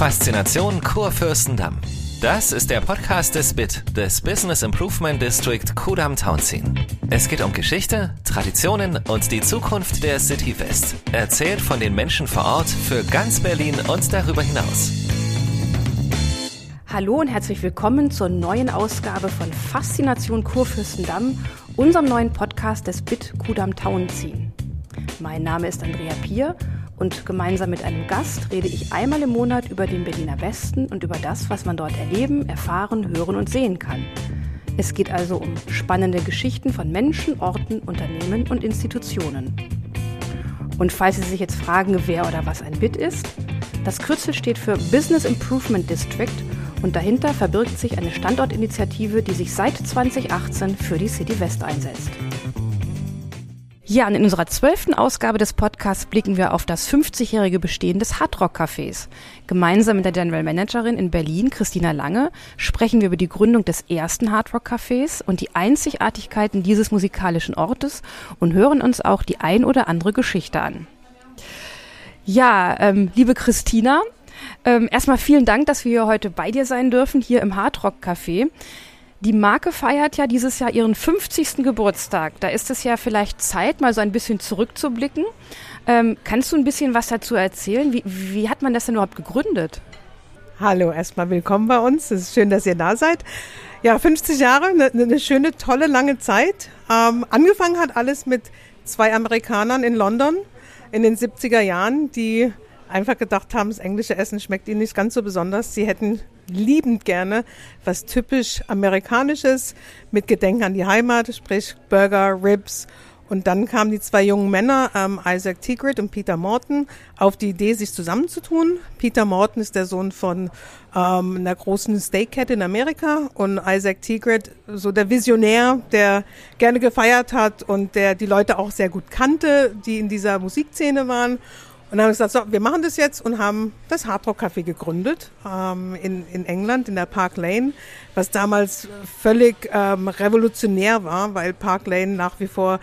Faszination Kurfürstendamm. Das ist der Podcast des BIT, des Business Improvement District Kudam Townsien. Es geht um Geschichte, Traditionen und die Zukunft der City West. Erzählt von den Menschen vor Ort für ganz Berlin und darüber hinaus. Hallo und herzlich willkommen zur neuen Ausgabe von Faszination Kurfürstendamm, unserem neuen Podcast des BIT Kudam Townsien. Mein Name ist Andrea Pier und gemeinsam mit einem Gast rede ich einmal im Monat über den Berliner Westen und über das, was man dort erleben, erfahren, hören und sehen kann. Es geht also um spannende Geschichten von Menschen, Orten, Unternehmen und Institutionen. Und falls Sie sich jetzt fragen, wer oder was ein BIT ist, das Kürzel steht für Business Improvement District und dahinter verbirgt sich eine Standortinitiative, die sich seit 2018 für die City West einsetzt. Ja, und in unserer zwölften Ausgabe des Podcasts blicken wir auf das 50-jährige Bestehen des Hardrock Cafés. Gemeinsam mit der General Managerin in Berlin, Christina Lange, sprechen wir über die Gründung des ersten Hardrock Cafés und die Einzigartigkeiten dieses musikalischen Ortes und hören uns auch die ein oder andere Geschichte an. Ja, ähm, liebe Christina, ähm, erstmal vielen Dank, dass wir heute bei dir sein dürfen, hier im Hardrock Café. Die Marke feiert ja dieses Jahr ihren 50. Geburtstag. Da ist es ja vielleicht Zeit, mal so ein bisschen zurückzublicken. Ähm, kannst du ein bisschen was dazu erzählen? Wie, wie hat man das denn überhaupt gegründet? Hallo, erstmal willkommen bei uns. Es ist schön, dass ihr da seid. Ja, 50 Jahre, eine, eine schöne, tolle, lange Zeit. Ähm, angefangen hat alles mit zwei Amerikanern in London in den 70er Jahren, die einfach gedacht haben, das englische Essen schmeckt ihnen nicht ganz so besonders. Sie hätten liebend gerne was typisch amerikanisches mit Gedenken an die Heimat, sprich Burger, Ribs. Und dann kamen die zwei jungen Männer, ähm, Isaac Tigrit und Peter Morton, auf die Idee, sich zusammenzutun. Peter Morton ist der Sohn von ähm, einer großen Steakkette in Amerika und Isaac Tigrit so der Visionär, der gerne gefeiert hat und der die Leute auch sehr gut kannte, die in dieser Musikszene waren. Und dann haben wir gesagt, so, wir machen das jetzt und haben das Hardrock Café gegründet ähm, in, in England, in der Park Lane, was damals völlig ähm, revolutionär war, weil Park Lane nach wie vor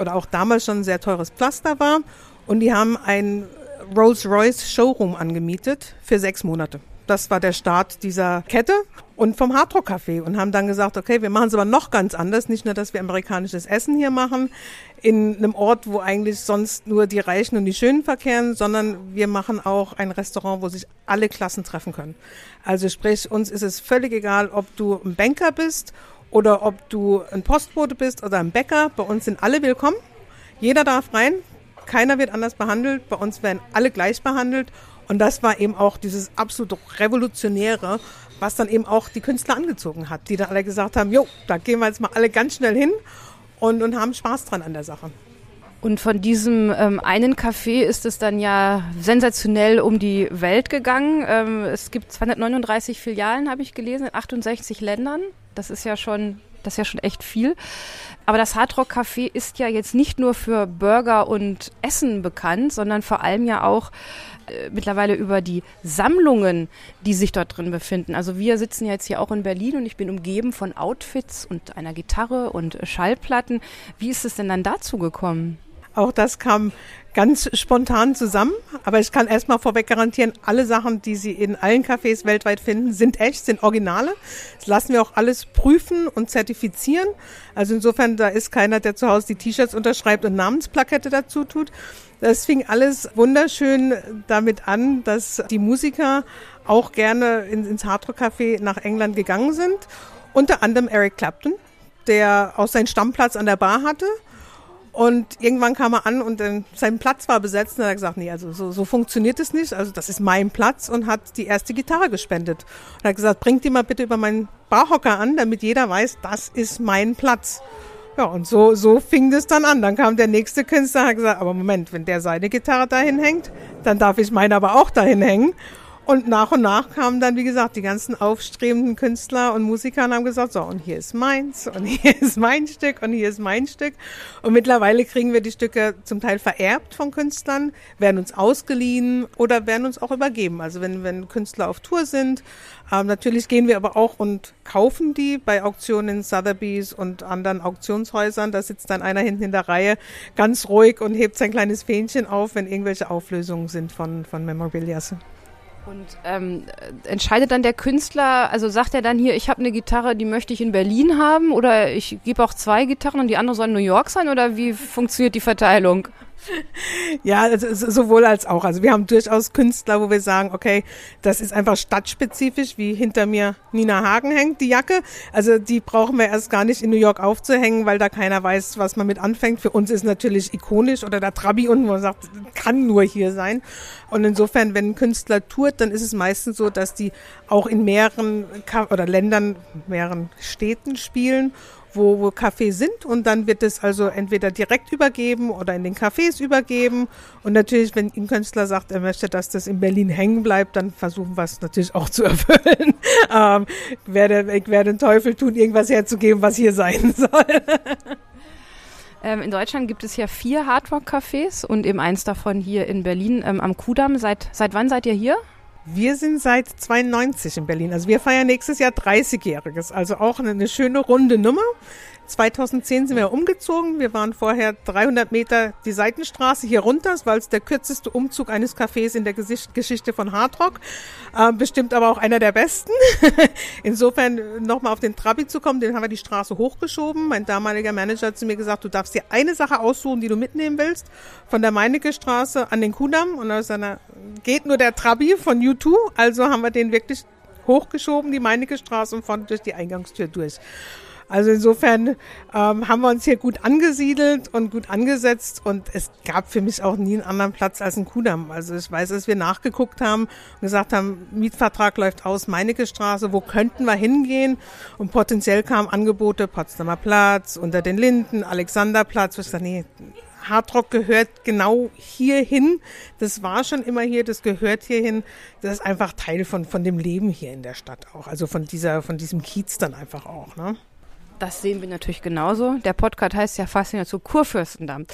oder auch damals schon ein sehr teures Pflaster war. Und die haben ein Rolls-Royce Showroom angemietet für sechs Monate. Das war der Start dieser Kette und vom Hardrock Café und haben dann gesagt, okay, wir machen es aber noch ganz anders. Nicht nur, dass wir amerikanisches Essen hier machen in einem Ort, wo eigentlich sonst nur die Reichen und die Schönen verkehren, sondern wir machen auch ein Restaurant, wo sich alle Klassen treffen können. Also sprich, uns ist es völlig egal, ob du ein Banker bist oder ob du ein Postbote bist oder ein Bäcker. Bei uns sind alle willkommen. Jeder darf rein. Keiner wird anders behandelt. Bei uns werden alle gleich behandelt und das war eben auch dieses absolut Revolutionäre, was dann eben auch die Künstler angezogen hat, die dann alle gesagt haben, jo, da gehen wir jetzt mal alle ganz schnell hin und, und haben Spaß dran an der Sache. Und von diesem ähm, einen Café ist es dann ja sensationell um die Welt gegangen. Ähm, es gibt 239 Filialen, habe ich gelesen, in 68 Ländern. Das ist ja schon, das ist ja schon echt viel. Aber das Hardrock Café ist ja jetzt nicht nur für Burger und Essen bekannt, sondern vor allem ja auch äh, mittlerweile über die Sammlungen, die sich dort drin befinden. Also wir sitzen jetzt hier auch in Berlin und ich bin umgeben von Outfits und einer Gitarre und Schallplatten. Wie ist es denn dann dazu gekommen? Auch das kam ganz spontan zusammen. Aber ich kann erstmal vorweg garantieren, alle Sachen, die Sie in allen Cafés weltweit finden, sind echt, sind Originale. Das lassen wir auch alles prüfen und zertifizieren. Also insofern, da ist keiner, der zu Hause die T-Shirts unterschreibt und Namensplakette dazu tut. Das fing alles wunderschön damit an, dass die Musiker auch gerne ins Hardrock Café nach England gegangen sind. Unter anderem Eric Clapton, der auch seinen Stammplatz an der Bar hatte. Und irgendwann kam er an und dann, sein Platz war besetzt und er hat gesagt, nee, also so, so funktioniert es nicht. Also das ist mein Platz und hat die erste Gitarre gespendet. Und er hat gesagt, bringt die mal bitte über meinen Barhocker an, damit jeder weiß, das ist mein Platz. Ja, und so, so fing das dann an. Dann kam der nächste Künstler und hat gesagt, aber Moment, wenn der seine Gitarre dahin hängt, dann darf ich meine aber auch dahin hängen. Und nach und nach kamen dann, wie gesagt, die ganzen aufstrebenden Künstler und Musiker und haben gesagt, so, und hier ist meins und hier ist mein Stück und hier ist mein Stück. Und mittlerweile kriegen wir die Stücke zum Teil vererbt von Künstlern, werden uns ausgeliehen oder werden uns auch übergeben. Also wenn, wenn Künstler auf Tour sind, ähm, natürlich gehen wir aber auch und kaufen die bei Auktionen in Sotheby's und anderen Auktionshäusern. Da sitzt dann einer hinten in der Reihe ganz ruhig und hebt sein kleines Fähnchen auf, wenn irgendwelche Auflösungen sind von, von Memorabilia. Und ähm, entscheidet dann der Künstler, also sagt er dann hier, ich habe eine Gitarre, die möchte ich in Berlin haben oder ich gebe auch zwei Gitarren und die andere soll in New York sein oder wie funktioniert die Verteilung? Ja, also sowohl als auch. Also wir haben durchaus Künstler, wo wir sagen, okay, das ist einfach stadtspezifisch, wie hinter mir Nina Hagen hängt, die Jacke. Also die brauchen wir erst gar nicht in New York aufzuhängen, weil da keiner weiß, was man mit anfängt. Für uns ist natürlich ikonisch oder der Trabi unten, wo man sagt, kann nur hier sein. Und insofern, wenn ein Künstler tourt, dann ist es meistens so, dass die auch in mehreren oder Ländern, mehreren Städten spielen wo, wo Cafés sind und dann wird es also entweder direkt übergeben oder in den Cafés übergeben. Und natürlich, wenn ein Künstler sagt, er möchte, dass das in Berlin hängen bleibt, dann versuchen wir es natürlich auch zu erfüllen. ähm, ich, werde, ich werde den Teufel tun, irgendwas herzugeben, was hier sein soll. Ähm, in Deutschland gibt es ja vier Hardrock-Cafés und eben eins davon hier in Berlin ähm, am Kudamm. Seit, seit wann seid ihr hier? Wir sind seit 92 in Berlin. Also wir feiern nächstes Jahr 30-Jähriges. Also auch eine, eine schöne runde Nummer. 2010 sind wir umgezogen. Wir waren vorher 300 Meter die Seitenstraße hier runter. Das war es der kürzeste Umzug eines Cafés in der Geschichte von Hardrock. Äh, bestimmt aber auch einer der besten. Insofern nochmal auf den Trabi zu kommen, den haben wir die Straße hochgeschoben. Mein damaliger Manager hat zu mir gesagt, du darfst dir eine Sache aussuchen, die du mitnehmen willst. Von der Meinecke Straße an den Kudamm. Und aus einer geht nur der Trabi von U2. Also haben wir den wirklich hochgeschoben, die Meinecke Straße und von durch die Eingangstür durch. Also insofern ähm, haben wir uns hier gut angesiedelt und gut angesetzt und es gab für mich auch nie einen anderen Platz als ein Kudamm. Also ich weiß, dass wir nachgeguckt haben und gesagt haben, Mietvertrag läuft aus, Meinecke Straße, wo könnten wir hingehen? Und potenziell kamen Angebote, Potsdamer Platz, unter den Linden, Alexanderplatz. Ich dachte, nee, Hardrock gehört genau hierhin. Das war schon immer hier, das gehört hierhin. Das ist einfach Teil von, von dem Leben hier in der Stadt auch. Also von dieser, von diesem Kiez dann einfach auch, ne? Das sehen wir natürlich genauso. Der Podcast heißt ja Faszination Kurfürstendamm.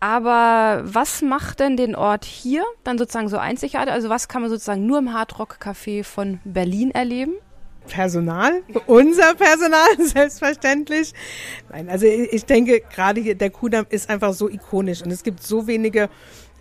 Aber was macht denn den Ort hier dann sozusagen so einzigartig? Also was kann man sozusagen nur im Hardrock Café von Berlin erleben? Personal, unser Personal, selbstverständlich. Nein, also ich denke, gerade hier der Kudamm ist einfach so ikonisch und es gibt so wenige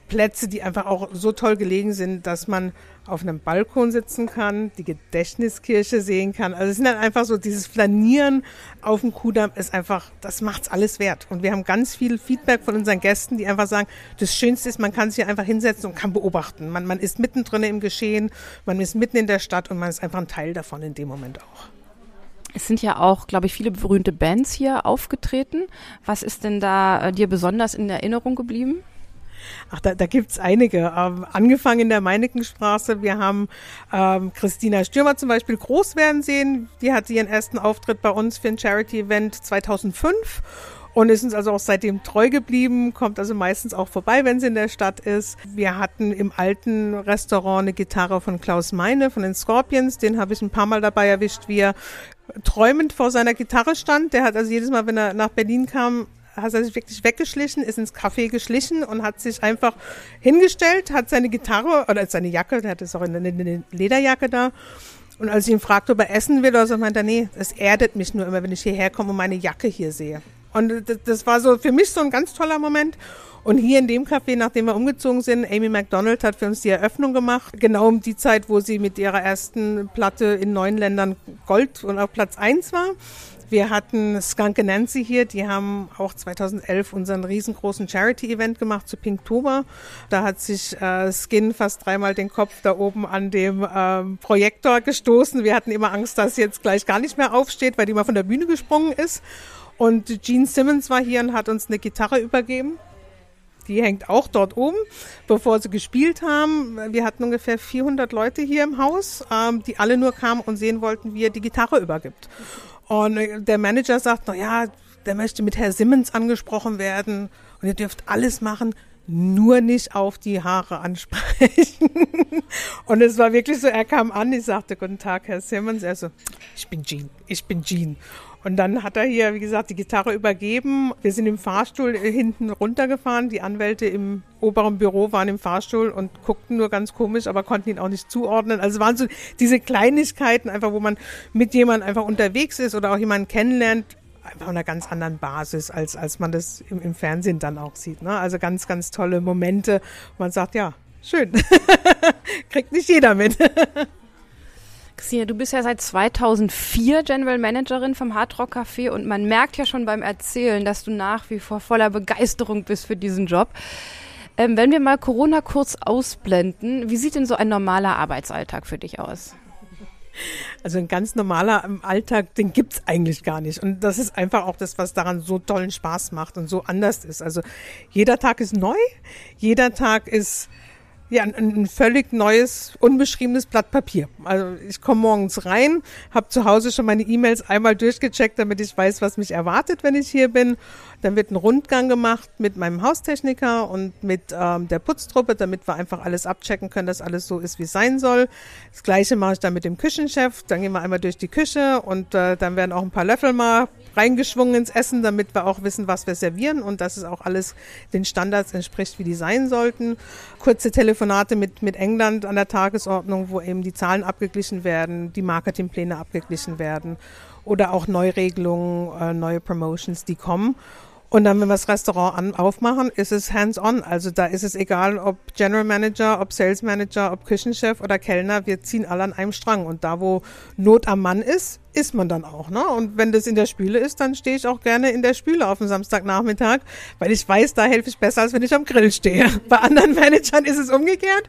Plätze, die einfach auch so toll gelegen sind, dass man auf einem Balkon sitzen kann, die Gedächtniskirche sehen kann. Also es sind dann einfach so, dieses Flanieren auf dem Kudamm ist einfach, das macht's alles wert. Und wir haben ganz viel Feedback von unseren Gästen, die einfach sagen, das Schönste ist, man kann sich einfach hinsetzen und kann beobachten. Man, man ist mittendrin im Geschehen, man ist mitten in der Stadt und man ist einfach ein Teil davon in dem Moment auch. Es sind ja auch, glaube ich, viele berühmte Bands hier aufgetreten. Was ist denn da äh, dir besonders in Erinnerung geblieben? Ach, da, da gibt einige. Ähm, angefangen in der Meinikenstraße. Wir haben ähm, Christina Stürmer zum Beispiel groß werden sehen. Die hatte ihren ersten Auftritt bei uns für ein Charity-Event 2005 und ist uns also auch seitdem treu geblieben, kommt also meistens auch vorbei, wenn sie in der Stadt ist. Wir hatten im alten Restaurant eine Gitarre von Klaus Meine von den Scorpions, den habe ich ein paar Mal dabei erwischt, wie er träumend vor seiner Gitarre stand. Der hat also jedes Mal, wenn er nach Berlin kam, hat er sich wirklich weggeschlichen, ist ins Café geschlichen und hat sich einfach hingestellt, hat seine Gitarre oder seine Jacke, der hatte auch eine, eine Lederjacke da. Und als ich ihn fragte, ob er essen will, oder so, meinte er, nee, es erdet mich nur immer, wenn ich hierher komme und meine Jacke hier sehe. Und das war so für mich so ein ganz toller Moment. Und hier in dem Café, nachdem wir umgezogen sind, Amy McDonald hat für uns die Eröffnung gemacht. Genau um die Zeit, wo sie mit ihrer ersten Platte in neun Ländern Gold und auf Platz eins war. Wir hatten Skunk Nancy hier, die haben auch 2011 unseren riesengroßen Charity-Event gemacht zu Pinktober. Da hat sich äh, Skin fast dreimal den Kopf da oben an dem ähm, Projektor gestoßen. Wir hatten immer Angst, dass sie jetzt gleich gar nicht mehr aufsteht, weil die mal von der Bühne gesprungen ist. Und Gene Simmons war hier und hat uns eine Gitarre übergeben. Die hängt auch dort oben, bevor sie gespielt haben. Wir hatten ungefähr 400 Leute hier im Haus, ähm, die alle nur kamen und sehen wollten, wie er die Gitarre übergibt. Und der Manager sagt, na ja, der möchte mit Herr Simmons angesprochen werden und ihr dürft alles machen, nur nicht auf die Haare ansprechen. und es war wirklich so, er kam an, ich sagte, guten Tag, Herr Simmons. Er so, ich bin Jean, ich bin Jean. Und dann hat er hier, wie gesagt, die Gitarre übergeben. Wir sind im Fahrstuhl hinten runtergefahren. Die Anwälte im oberen Büro waren im Fahrstuhl und guckten nur ganz komisch, aber konnten ihn auch nicht zuordnen. Also waren so diese Kleinigkeiten, einfach wo man mit jemandem einfach unterwegs ist oder auch jemanden kennenlernt, einfach einer ganz anderen Basis, als, als man das im, im Fernsehen dann auch sieht. Ne? Also ganz, ganz tolle Momente. Man sagt, ja, schön. kriegt nicht jeder mit. Xenia, du bist ja seit 2004 General Managerin vom Hard Rock Café und man merkt ja schon beim Erzählen, dass du nach wie vor voller Begeisterung bist für diesen Job. Ähm, wenn wir mal Corona kurz ausblenden, wie sieht denn so ein normaler Arbeitsalltag für dich aus? Also ein ganz normaler Alltag, den gibt's eigentlich gar nicht. Und das ist einfach auch das, was daran so tollen Spaß macht und so anders ist. Also jeder Tag ist neu, jeder Tag ist ja, ein, ein völlig neues, unbeschriebenes Blatt Papier. Also ich komme morgens rein, habe zu Hause schon meine E-Mails einmal durchgecheckt, damit ich weiß, was mich erwartet, wenn ich hier bin. Dann wird ein Rundgang gemacht mit meinem Haustechniker und mit ähm, der Putztruppe, damit wir einfach alles abchecken können, dass alles so ist, wie es sein soll. Das gleiche mache ich dann mit dem Küchenchef. Dann gehen wir einmal durch die Küche und äh, dann werden auch ein paar Löffel mal reingeschwungen ins Essen, damit wir auch wissen, was wir servieren und dass es auch alles den Standards entspricht, wie die sein sollten. Kurze Telefonate mit, mit England an der Tagesordnung, wo eben die Zahlen abgeglichen werden, die Marketingpläne abgeglichen werden oder auch Neuregelungen, äh, neue Promotions, die kommen. Und dann, wenn wir das Restaurant an, aufmachen, ist es hands-on. Also da ist es egal, ob General Manager, ob Sales Manager, ob Küchenchef oder Kellner, wir ziehen alle an einem Strang. Und da, wo Not am Mann ist, ist man dann auch. Ne? Und wenn das in der Spüle ist, dann stehe ich auch gerne in der Spüle auf dem Samstagnachmittag, weil ich weiß, da helfe ich besser, als wenn ich am Grill stehe. Bei anderen Managern ist es umgekehrt,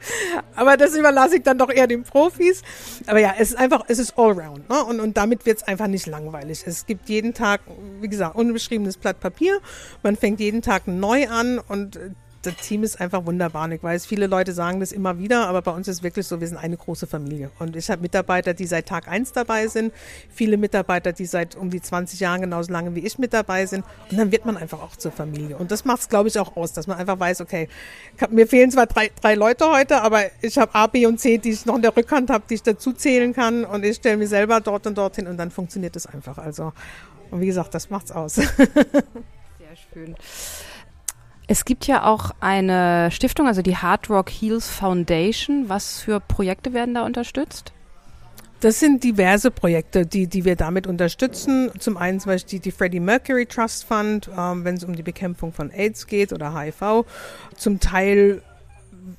aber das überlasse ich dann doch eher den Profis. Aber ja, es ist einfach, es ist allround. Ne? Und, und damit wird es einfach nicht langweilig. Es gibt jeden Tag, wie gesagt, unbeschriebenes Blatt Papier. Man fängt jeden Tag neu an und das Team ist einfach wunderbar. Und ich weiß, viele Leute sagen das immer wieder, aber bei uns ist wirklich so, wir sind eine große Familie. Und ich habe Mitarbeiter, die seit Tag eins dabei sind, viele Mitarbeiter, die seit um die 20 Jahren genauso lange wie ich mit dabei sind. Und dann wird man einfach auch zur Familie. Und das macht es, glaube ich, auch aus, dass man einfach weiß, okay, hab, mir fehlen zwar drei, drei Leute heute, aber ich habe A, B und C, die ich noch in der Rückhand habe, die ich dazu zählen kann. Und ich stelle mir selber dort und dorthin und dann funktioniert es einfach. Also, und wie gesagt, das macht's aus. Sehr schön. Es gibt ja auch eine Stiftung, also die Hard Rock Heals Foundation. Was für Projekte werden da unterstützt? Das sind diverse Projekte, die, die wir damit unterstützen. Zum einen zum Beispiel die, die Freddie Mercury Trust Fund, ähm, wenn es um die Bekämpfung von AIDS geht oder HIV. Zum Teil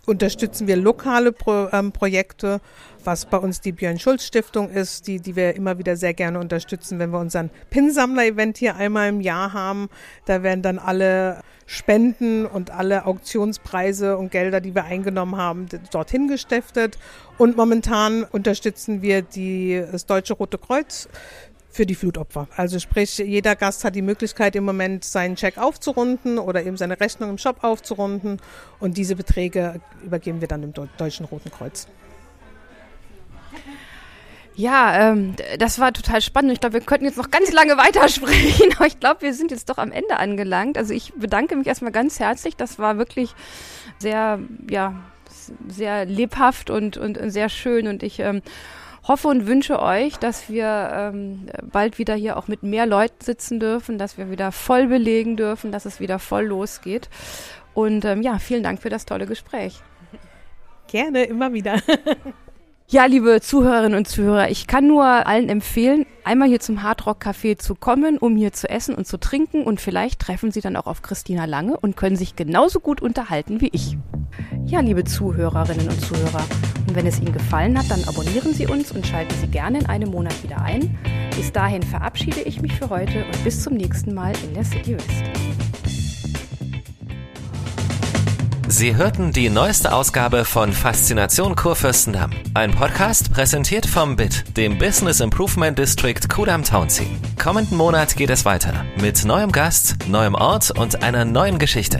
unterstützen wir lokale Pro, ähm, Projekte, was bei uns die Björn Schulz Stiftung ist, die, die wir immer wieder sehr gerne unterstützen, wenn wir unseren Pinsammler-Event hier einmal im Jahr haben. Da werden dann alle Spenden und alle Auktionspreise und Gelder, die wir eingenommen haben, dorthin gestiftet. Und momentan unterstützen wir die, das Deutsche Rote Kreuz für die Flutopfer. Also sprich, jeder Gast hat die Möglichkeit im Moment seinen Check aufzurunden oder eben seine Rechnung im Shop aufzurunden und diese Beträge übergeben wir dann dem Deutschen Roten Kreuz. Ja, ähm, das war total spannend. Ich glaube, wir könnten jetzt noch ganz lange weitersprechen, aber ich glaube, wir sind jetzt doch am Ende angelangt. Also ich bedanke mich erstmal ganz herzlich. Das war wirklich sehr, ja, sehr lebhaft und, und, sehr schön und ich ähm, hoffe und wünsche euch, dass wir ähm, bald wieder hier auch mit mehr Leuten sitzen dürfen, dass wir wieder voll belegen dürfen, dass es wieder voll losgeht. Und ähm, ja, vielen Dank für das tolle Gespräch. Gerne, immer wieder. Ja, liebe Zuhörerinnen und Zuhörer, ich kann nur allen empfehlen, einmal hier zum Hardrock Café zu kommen, um hier zu essen und zu trinken und vielleicht treffen Sie dann auch auf Christina Lange und können sich genauso gut unterhalten wie ich. Ja, liebe Zuhörerinnen und Zuhörer, und wenn es Ihnen gefallen hat, dann abonnieren Sie uns und schalten Sie gerne in einem Monat wieder ein. Bis dahin verabschiede ich mich für heute und bis zum nächsten Mal in der City West. Sie hörten die neueste Ausgabe von Faszination Kurfürstendamm. Ein Podcast präsentiert vom BIT, dem Business Improvement District Kudam Townsea. Kommenden Monat geht es weiter mit neuem Gast, neuem Ort und einer neuen Geschichte.